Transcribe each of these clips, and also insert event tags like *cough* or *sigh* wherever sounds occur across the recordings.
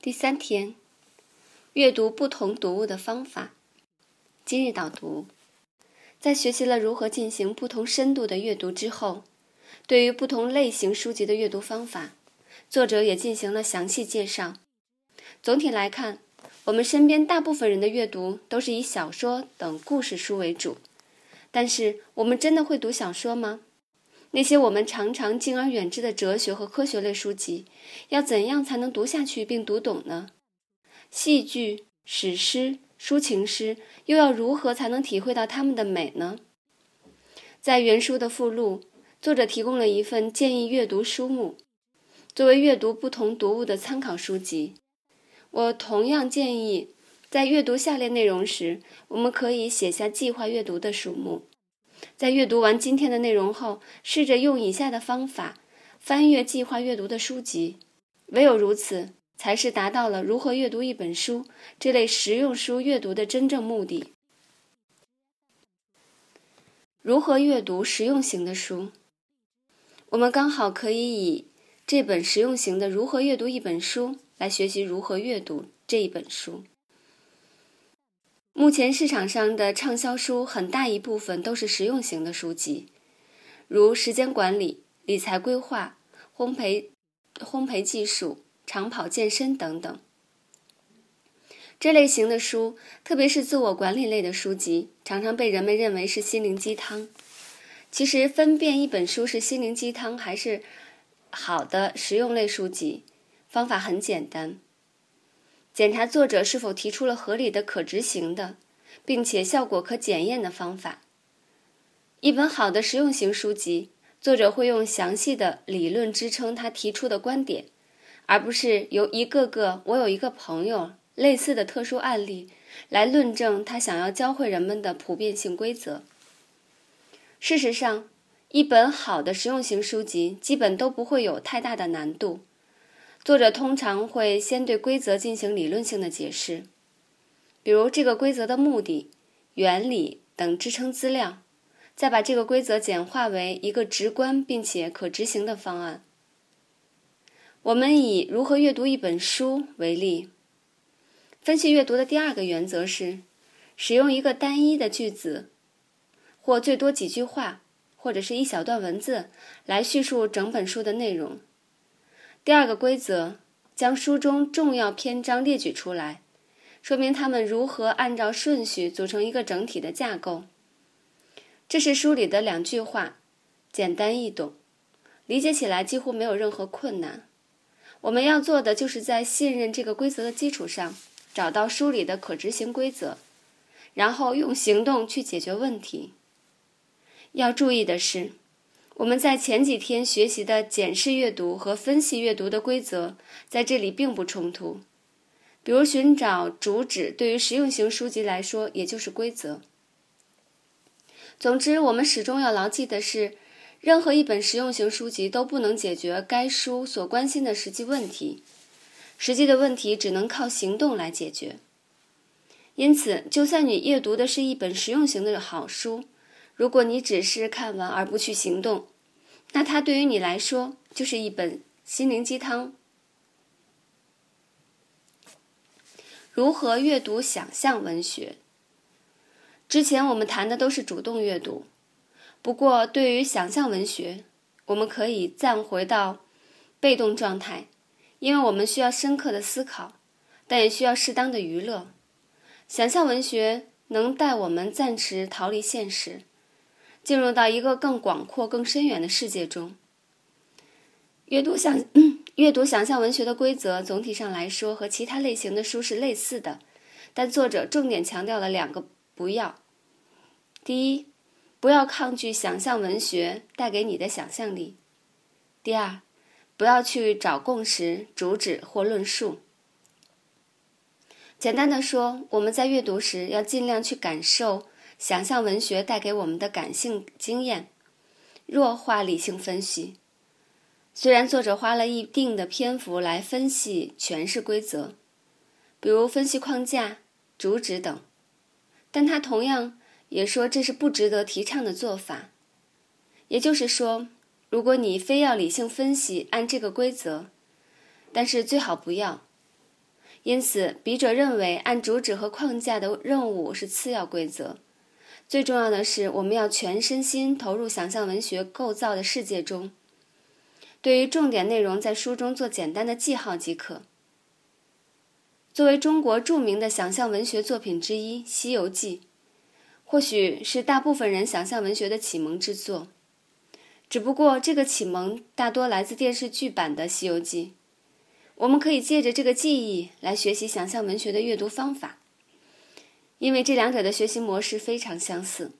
第三天，阅读不同读物的方法。今日导读：在学习了如何进行不同深度的阅读之后，对于不同类型书籍的阅读方法，作者也进行了详细介绍。总体来看，我们身边大部分人的阅读都是以小说等故事书为主，但是我们真的会读小说吗？那些我们常常敬而远之的哲学和科学类书籍，要怎样才能读下去并读懂呢？戏剧、史诗、抒情诗又要如何才能体会到它们的美呢？在原书的附录，作者提供了一份建议阅读书目，作为阅读不同读物的参考书籍。我同样建议，在阅读下列内容时，我们可以写下计划阅读的书目。在阅读完今天的内容后，试着用以下的方法翻阅计划阅读的书籍。唯有如此，才是达到了如何阅读一本书这类实用书阅读的真正目的。如何阅读实用型的书？我们刚好可以以这本实用型的《如何阅读一本书》来学习如何阅读这一本书。目前市场上的畅销书很大一部分都是实用型的书籍，如时间管理、理财规划、烘焙、烘焙技术、长跑健身等等。这类型的书，特别是自我管理类的书籍，常常被人们认为是心灵鸡汤。其实，分辨一本书是心灵鸡汤还是好的实用类书籍，方法很简单。检查作者是否提出了合理的、可执行的，并且效果可检验的方法。一本好的实用型书籍，作者会用详细的理论支撑他提出的观点，而不是由一个个“我有一个朋友”类似的特殊案例来论证他想要教会人们的普遍性规则。事实上，一本好的实用型书籍基本都不会有太大的难度。作者通常会先对规则进行理论性的解释，比如这个规则的目的、原理等支撑资料，再把这个规则简化为一个直观并且可执行的方案。我们以如何阅读一本书为例，分析阅读的第二个原则是使用一个单一的句子，或最多几句话，或者是一小段文字来叙述整本书的内容。第二个规则，将书中重要篇章列举出来，说明他们如何按照顺序组成一个整体的架构。这是书里的两句话，简单易懂，理解起来几乎没有任何困难。我们要做的就是在信任这个规则的基础上，找到书里的可执行规则，然后用行动去解决问题。要注意的是。我们在前几天学习的检视阅读和分析阅读的规则，在这里并不冲突。比如，寻找主旨对于实用型书籍来说，也就是规则。总之，我们始终要牢记的是，任何一本实用型书籍都不能解决该书所关心的实际问题，实际的问题只能靠行动来解决。因此，就算你阅读的是一本实用型的好书，如果你只是看完而不去行动，那它对于你来说就是一本心灵鸡汤。如何阅读想象文学？之前我们谈的都是主动阅读，不过对于想象文学，我们可以暂回到被动状态，因为我们需要深刻的思考，但也需要适当的娱乐。想象文学能带我们暂时逃离现实。进入到一个更广阔、更深远的世界中。阅读想嗯 *clears throat* 阅读想象文学的规则，总体上来说和其他类型的书是类似的，但作者重点强调了两个不要：第一，不要抗拒想象文学带给你的想象力；第二，不要去找共识、主旨或论述。简单的说，我们在阅读时要尽量去感受。想象文学带给我们的感性经验，弱化理性分析。虽然作者花了一定的篇幅来分析诠释规则，比如分析框架、主旨等，但他同样也说这是不值得提倡的做法。也就是说，如果你非要理性分析按这个规则，但是最好不要，因此，笔者认为，按主旨和框架的任务是次要规则。最重要的是，我们要全身心投入想象文学构造的世界中。对于重点内容，在书中做简单的记号即可。作为中国著名的想象文学作品之一，《西游记》或许是大部分人想象文学的启蒙之作。只不过，这个启蒙大多来自电视剧版的《西游记》。我们可以借着这个记忆来学习想象文学的阅读方法，因为这两者的学习模式非常相似。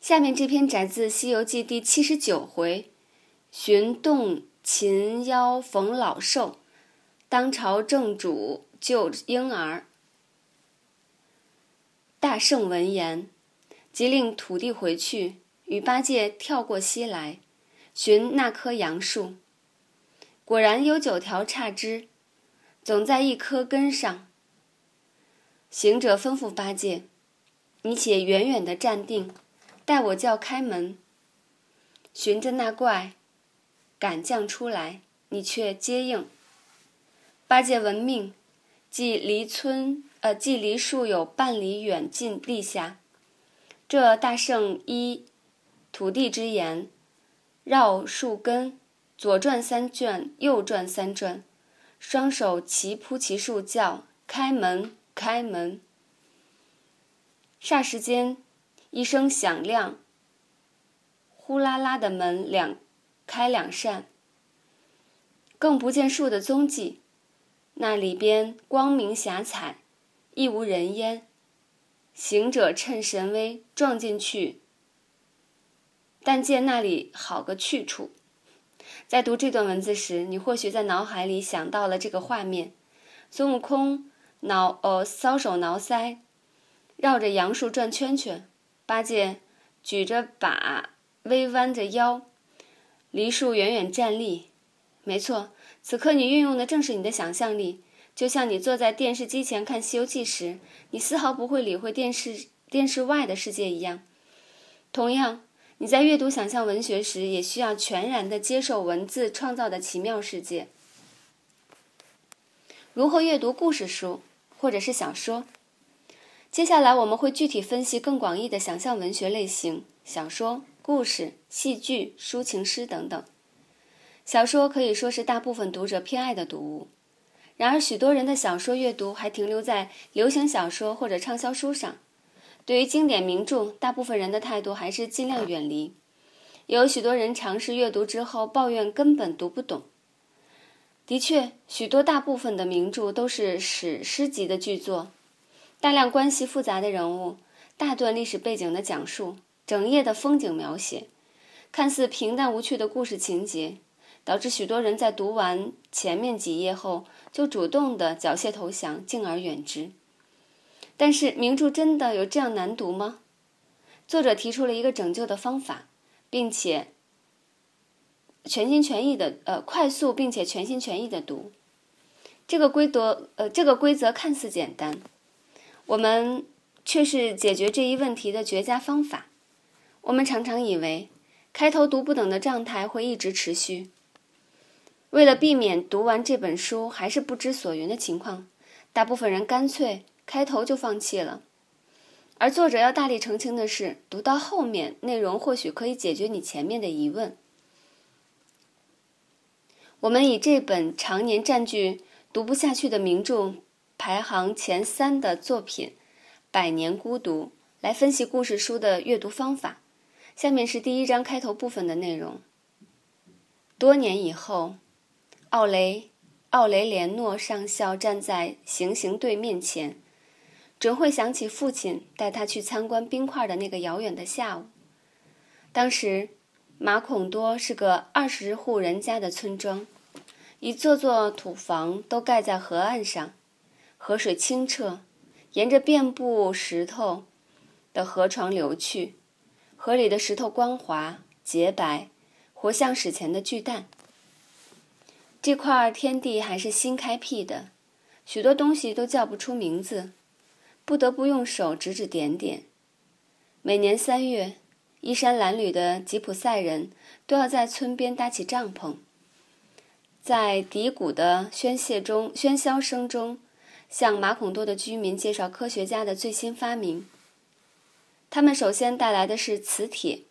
下面这篇摘自《西游记》第七十九回：“寻洞擒妖逢老寿，当朝正主救婴儿。”大圣闻言，即令土地回去，与八戒跳过溪来，寻那棵杨树。果然有九条岔枝，总在一棵根上。行者吩咐八戒：“你且远远的站定，待我叫开门。寻着那怪，赶将出来，你却接应。”八戒闻命，即离村呃，即离树有半里远近立下。这大圣依土地之言，绕树根。左转三转，右转三转，双手齐扑其树，叫开门，开门。霎时间，一声响亮，呼啦啦的门两开两扇，更不见树的踪迹。那里边光明霞彩，亦无人烟。行者趁神威撞进去，但见那里好个去处。在读这段文字时，你或许在脑海里想到了这个画面：孙悟空挠呃搔首挠腮，绕着杨树转圈圈；八戒举着把，微弯着腰，离树远远站立。没错，此刻你运用的正是你的想象力，就像你坐在电视机前看《西游记》时，你丝毫不会理会电视电视外的世界一样。同样。你在阅读想象文学时，也需要全然的接受文字创造的奇妙世界。如何阅读故事书或者是小说？接下来我们会具体分析更广义的想象文学类型：小说、故事、戏剧、抒情诗等等。小说可以说是大部分读者偏爱的读物，然而许多人的小说阅读还停留在流行小说或者畅销书上。对于经典名著，大部分人的态度还是尽量远离。有许多人尝试阅读之后，抱怨根本读不懂。的确，许多大部分的名著都是史诗级的巨作，大量关系复杂的人物，大段历史背景的讲述，整页的风景描写，看似平淡无趣的故事情节，导致许多人在读完前面几页后，就主动的缴械投降，敬而远之。但是名著真的有这样难读吗？作者提出了一个拯救的方法，并且全心全意的呃快速并且全心全意的读。这个规则呃这个规则看似简单，我们却是解决这一问题的绝佳方法。我们常常以为开头读不懂的状态会一直持续。为了避免读完这本书还是不知所云的情况，大部分人干脆。开头就放弃了，而作者要大力澄清的是，读到后面内容或许可以解决你前面的疑问。我们以这本常年占据读不下去的名著排行前三的作品《百年孤独》来分析故事书的阅读方法。下面是第一章开头部分的内容。多年以后，奥雷奥雷连诺上校站在行刑队面前。准会想起父亲带他去参观冰块的那个遥远的下午。当时，马孔多是个二十户人家的村庄，一座座土房都盖在河岸上，河水清澈，沿着遍布石头的河床流去，河里的石头光滑洁白，活像史前的巨蛋。这块天地还是新开辟的，许多东西都叫不出名字。不得不用手指指点点。每年三月，衣衫褴褛的吉普赛人都要在村边搭起帐篷，在笛鼓的喧泄中、喧嚣声中，向马孔多的居民介绍科学家的最新发明。他们首先带来的是磁铁，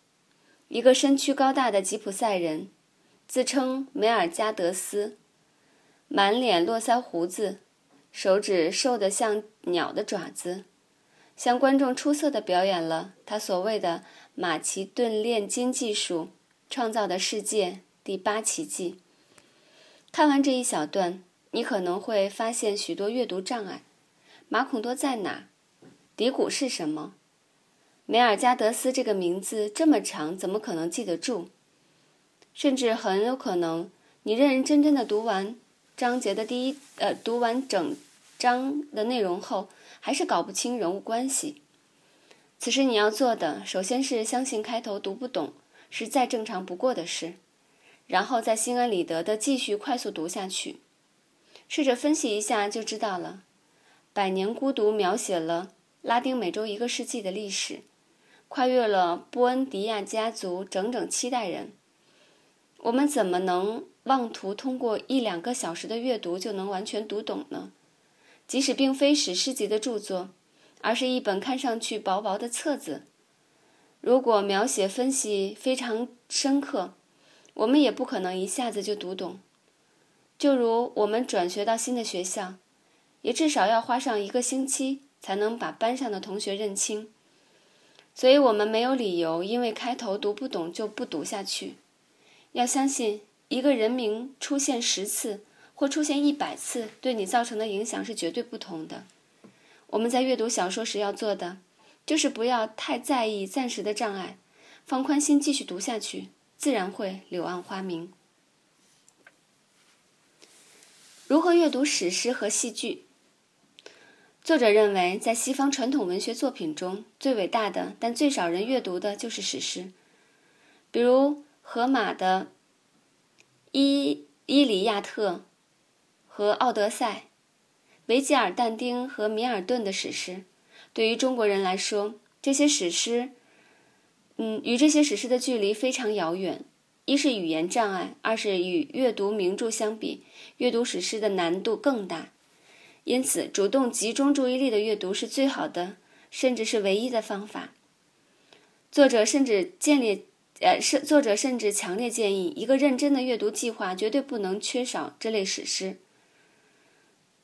一个身躯高大的吉普赛人，自称梅尔加德斯，满脸络腮胡子，手指瘦得像鸟的爪子，向观众出色地表演了他所谓的马其顿炼金技术创造的世界第八奇迹。看完这一小段，你可能会发现许多阅读障碍。马孔多在哪？底谷是什么？梅尔加德斯这个名字这么长，怎么可能记得住？甚至很有可能，你认认真真的读完章节的第一，呃，读完整章的内容后，还是搞不清人物关系。此时你要做的，首先是相信开头读不懂是再正常不过的事，然后再心安理得的继续快速读下去。试着分析一下就知道了。《百年孤独》描写了拉丁美洲一个世纪的历史。跨越了波恩迪亚家族整整七代人，我们怎么能妄图通过一两个小时的阅读就能完全读懂呢？即使并非史诗级的著作，而是一本看上去薄薄的册子，如果描写分析非常深刻，我们也不可能一下子就读懂。就如我们转学到新的学校，也至少要花上一个星期才能把班上的同学认清。所以我们没有理由因为开头读不懂就不读下去。要相信，一个人名出现十次或出现一百次，对你造成的影响是绝对不同的。我们在阅读小说时要做的，就是不要太在意暂时的障碍，放宽心继续读下去，自然会柳暗花明。如何阅读史诗和戏剧？作者认为，在西方传统文学作品中最伟大的，但最少人阅读的就是史诗，比如荷马的《伊伊里亚特》和《奥德赛》，维吉尔、但丁和米尔顿的史诗。对于中国人来说，这些史诗，嗯，与这些史诗的距离非常遥远。一是语言障碍，二是与阅读名著相比，阅读史诗的难度更大。因此，主动集中注意力的阅读是最好的，甚至是唯一的方法。作者甚至建立，呃，是作者甚至强烈建议，一个认真的阅读计划绝对不能缺少这类史诗。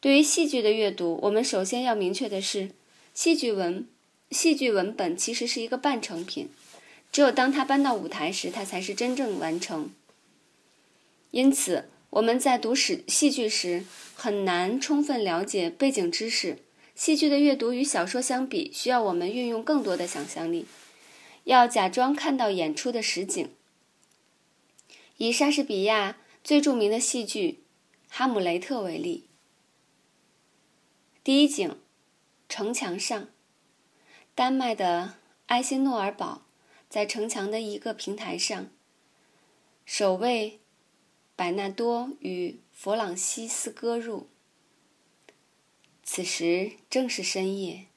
对于戏剧的阅读，我们首先要明确的是，戏剧文，戏剧文本其实是一个半成品，只有当它搬到舞台时，它才是真正完成。因此。我们在读史戏剧时，很难充分了解背景知识。戏剧的阅读与小说相比，需要我们运用更多的想象力，要假装看到演出的实景。以莎士比亚最著名的戏剧《哈姆雷特》为例，第一景，城墙上，丹麦的埃辛诺尔堡在城墙的一个平台上，守卫。百纳多与弗朗西斯哥入。此时正是深夜，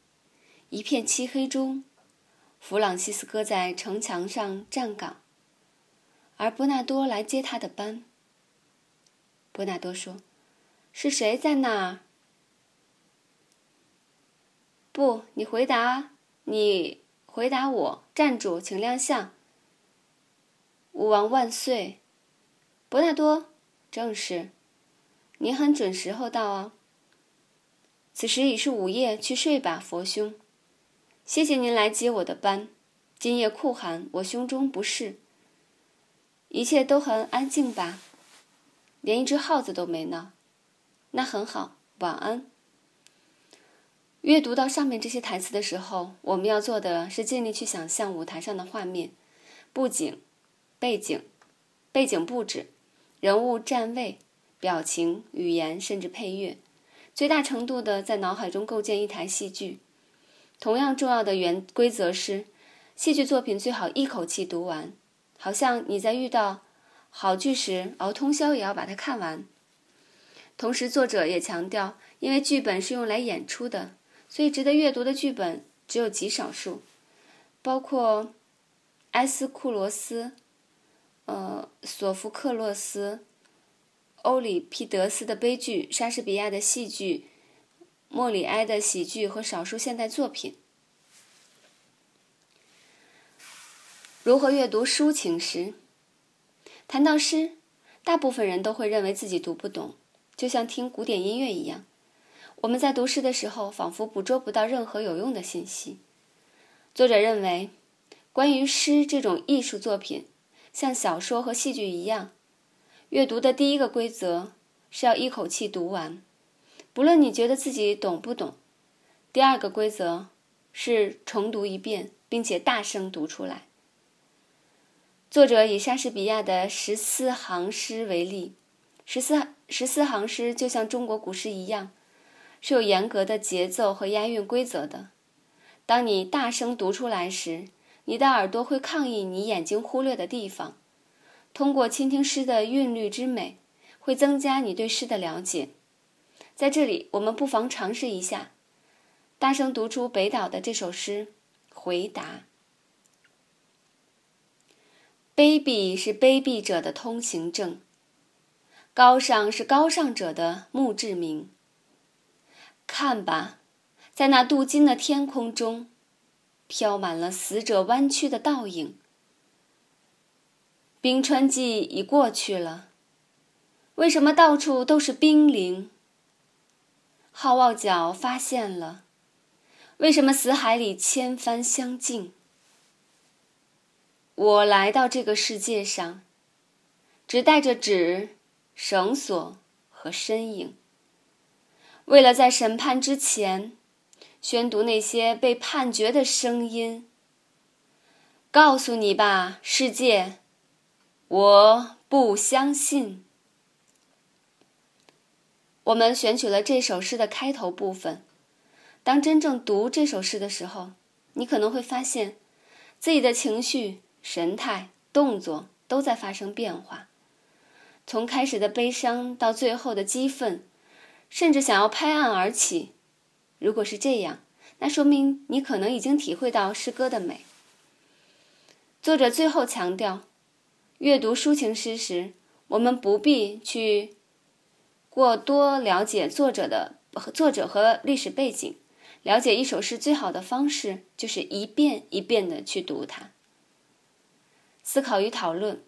一片漆黑中，弗朗西斯哥在城墙上站岗，而伯纳多来接他的班。伯纳多说：“是谁在那儿？”“不，你回答，你回答我。站住，请亮相。”“吾王万岁。”伯纳多，正是，您很准时候到啊。此时已是午夜，去睡吧，佛兄。谢谢您来接我的班。今夜酷寒，我胸中不适。一切都很安静吧？连一只耗子都没呢。那很好，晚安。阅读到上面这些台词的时候，我们要做的是尽力去想象舞台上的画面、布景、背景、背景布置。人物站位、表情、语言，甚至配乐，最大程度的在脑海中构建一台戏剧。同样重要的原规则是，戏剧作品最好一口气读完，好像你在遇到好剧时熬通宵也要把它看完。同时，作者也强调，因为剧本是用来演出的，所以值得阅读的剧本只有极少数，包括埃斯库罗斯。呃，索福克洛斯、欧里庇得斯的悲剧、莎士比亚的戏剧、莫里埃的喜剧和少数现代作品。如何阅读抒情诗？谈到诗，大部分人都会认为自己读不懂，就像听古典音乐一样。我们在读诗的时候，仿佛捕捉不到任何有用的信息。作者认为，关于诗这种艺术作品，像小说和戏剧一样，阅读的第一个规则是要一口气读完，不论你觉得自己懂不懂。第二个规则是重读一遍，并且大声读出来。作者以莎士比亚的十四行诗为例，十四十四行诗就像中国古诗一样。是有严格的节奏和押韵规则的。当你大声读出来时，你的耳朵会抗议你眼睛忽略的地方。通过倾听诗的韵律之美，会增加你对诗的了解。在这里，我们不妨尝试一下，大声读出北岛的这首诗《回答》。卑鄙是卑鄙者的通行证，高尚是高尚者的墓志铭。看吧，在那镀金的天空中，飘满了死者弯曲的倒影。冰川季已过去了，为什么到处都是冰凌？好望角发现了，为什么死海里千帆相近？我来到这个世界上，只带着纸、绳索和身影。为了在审判之前宣读那些被判决的声音，告诉你吧，世界，我不相信。我们选取了这首诗的开头部分。当真正读这首诗的时候，你可能会发现自己的情绪、神态、动作都在发生变化，从开始的悲伤到最后的激愤。甚至想要拍案而起，如果是这样，那说明你可能已经体会到诗歌的美。作者最后强调，阅读抒情诗时，我们不必去过多了解作者的作者和历史背景。了解一首诗最好的方式，就是一遍一遍的去读它。思考与讨论。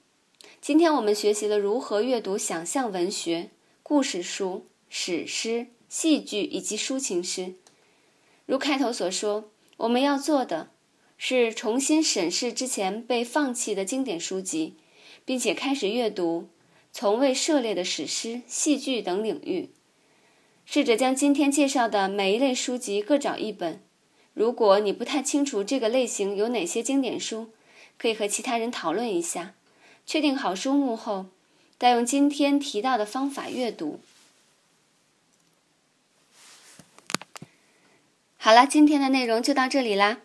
今天我们学习了如何阅读想象文学、故事书。史诗、戏剧以及抒情诗，如开头所说，我们要做的是重新审视之前被放弃的经典书籍，并且开始阅读从未涉猎的史诗、戏剧等领域。试着将今天介绍的每一类书籍各找一本。如果你不太清楚这个类型有哪些经典书，可以和其他人讨论一下。确定好书目后，再用今天提到的方法阅读。好了，今天的内容就到这里啦。